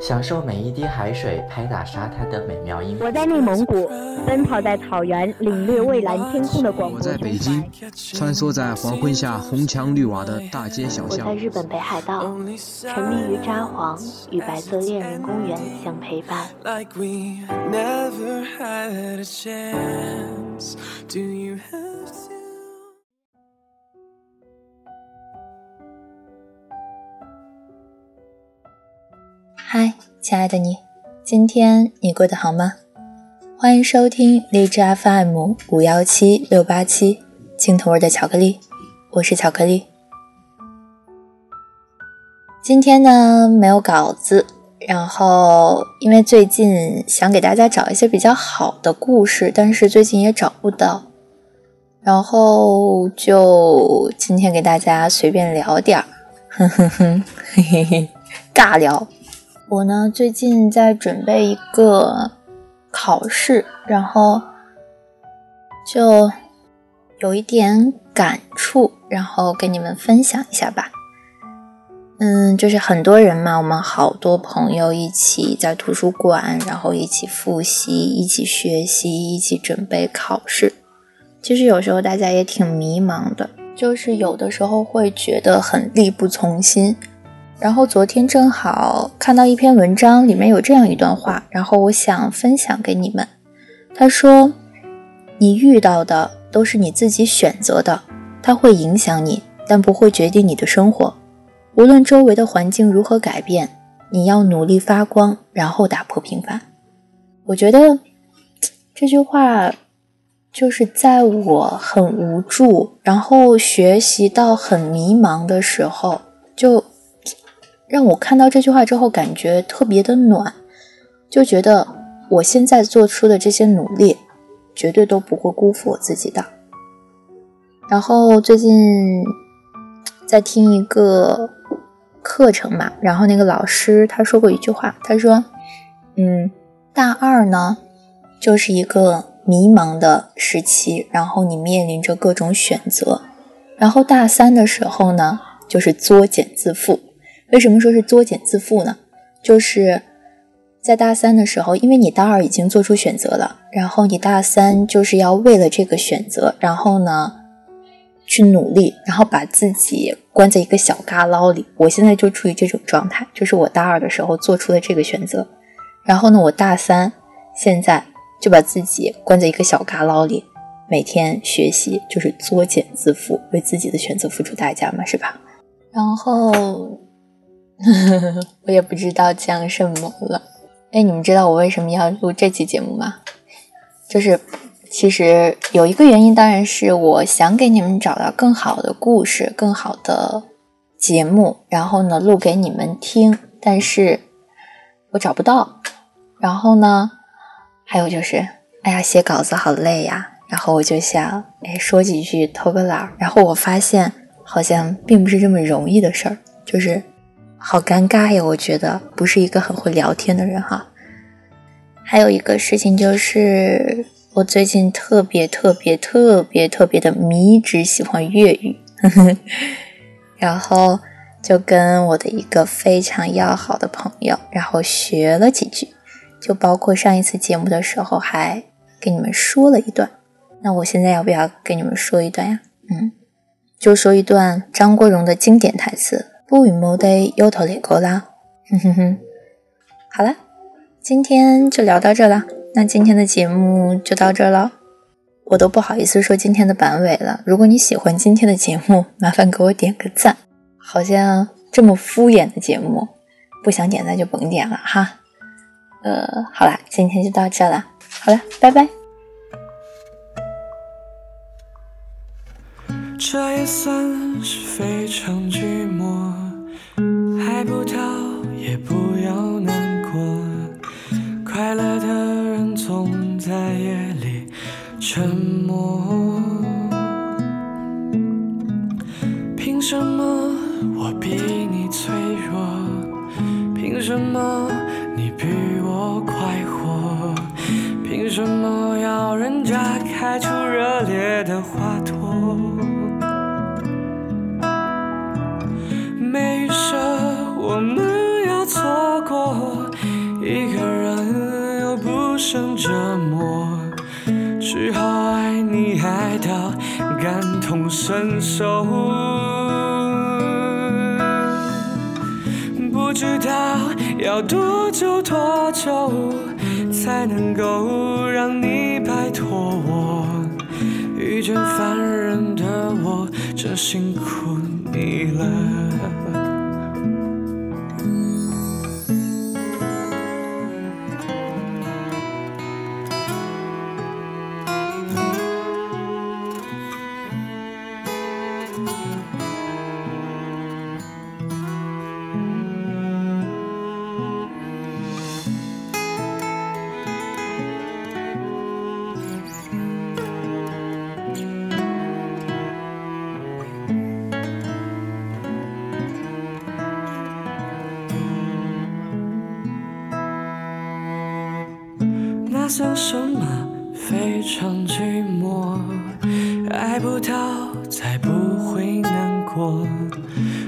享受每一滴海水拍打沙滩的美妙音。我在内蒙古，奔跑在草原，领略蔚蓝天空的广阔。我在北京，穿梭在黄昏下红墙绿瓦的大街小巷。我在日本北海道，沉迷于札幌，与白色恋人公园相陪伴。嗨，亲爱的你，今天你过得好吗？欢迎收听荔枝 FM 五幺七六八七青铜味的巧克力，我是巧克力。今天呢没有稿子，然后因为最近想给大家找一些比较好的故事，但是最近也找不到，然后就今天给大家随便聊点儿，哼哼哼，嘿嘿嘿，尬聊。我呢，最近在准备一个考试，然后就有一点感触，然后跟你们分享一下吧。嗯，就是很多人嘛，我们好多朋友一起在图书馆，然后一起复习，一起学习，一起准备考试。其实有时候大家也挺迷茫的，就是有的时候会觉得很力不从心。然后昨天正好看到一篇文章，里面有这样一段话，然后我想分享给你们。他说：“你遇到的都是你自己选择的，它会影响你，但不会决定你的生活。无论周围的环境如何改变，你要努力发光，然后打破平凡。”我觉得这句话就是在我很无助，然后学习到很迷茫的时候就。让我看到这句话之后，感觉特别的暖，就觉得我现在做出的这些努力，绝对都不会辜负我自己的。然后最近在听一个课程嘛，然后那个老师他说过一句话，他说：“嗯，大二呢就是一个迷茫的时期，然后你面临着各种选择，然后大三的时候呢就是作茧自缚。”为什么说是作茧自缚呢？就是在大三的时候，因为你大二已经做出选择了，然后你大三就是要为了这个选择，然后呢去努力，然后把自己关在一个小旮旯里。我现在就处于这种状态，就是我大二的时候做出了这个选择，然后呢，我大三现在就把自己关在一个小旮旯里，每天学习，就是作茧自缚，为自己的选择付出代价嘛，是吧？然后。我也不知道讲什么了。哎，你们知道我为什么要录这期节目吗？就是其实有一个原因，当然是我想给你们找到更好的故事、更好的节目，然后呢录给你们听。但是我找不到。然后呢，还有就是，哎呀，写稿子好累呀。然后我就想，哎，说几句偷个懒儿。然后我发现，好像并不是这么容易的事儿，就是。好尴尬呀，我觉得不是一个很会聊天的人哈。还有一个事情就是，我最近特别特别特别特别的迷之喜欢粤语，然后就跟我的一个非常要好的朋友，然后学了几句，就包括上一次节目的时候还给你们说了一段。那我现在要不要给你们说一段呀？嗯，就说一段张国荣的经典台词。不与莫得有头来过啦，哼哼哼。好了，今天就聊到这了。那今天的节目就到这了，我都不好意思说今天的版尾了。如果你喜欢今天的节目，麻烦给我点个赞。好像这么敷衍的节目，不想点赞就甭点了哈。呃，好了，今天就到这了。好了，拜拜。这也算是非常寂寞，爱不到也不要难过，快乐的人总在夜里沉默。凭什么我比你脆弱？凭什么你比？我，一个人又不胜折磨，只好爱你爱到感同身受。不知道要多久多久，才能够让你摆脱我。遇见烦人的我，真辛苦你了。那算什么？非常寂寞，爱不到才不会难过。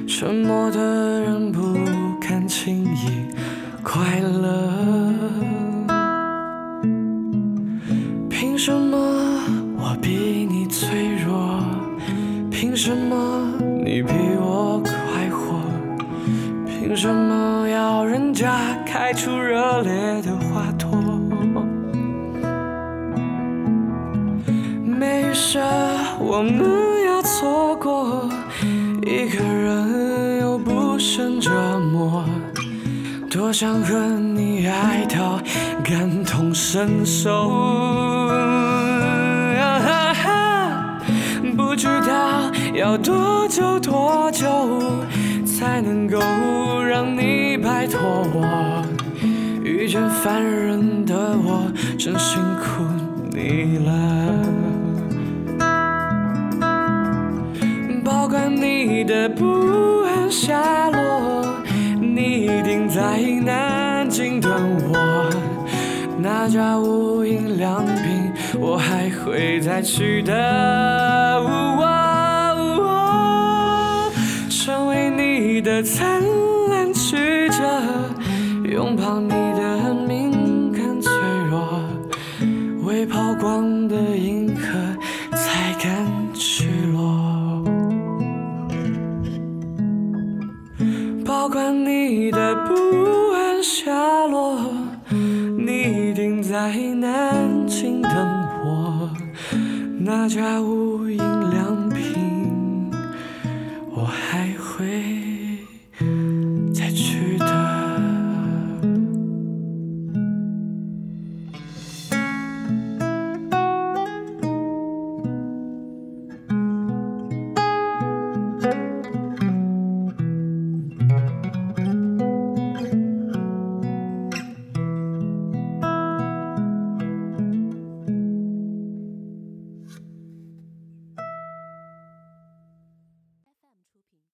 沉默的人不敢轻易快乐。我们要错过，一个人又不胜折磨。多想和你爱到感同身受。不知道要多久多久才能够让你摆脱我。遇见烦人的我，真辛苦你了。你的不安下落，你一定在南京等我。那家无印良品，我还会再去的。成为你的灿烂曲折，拥抱你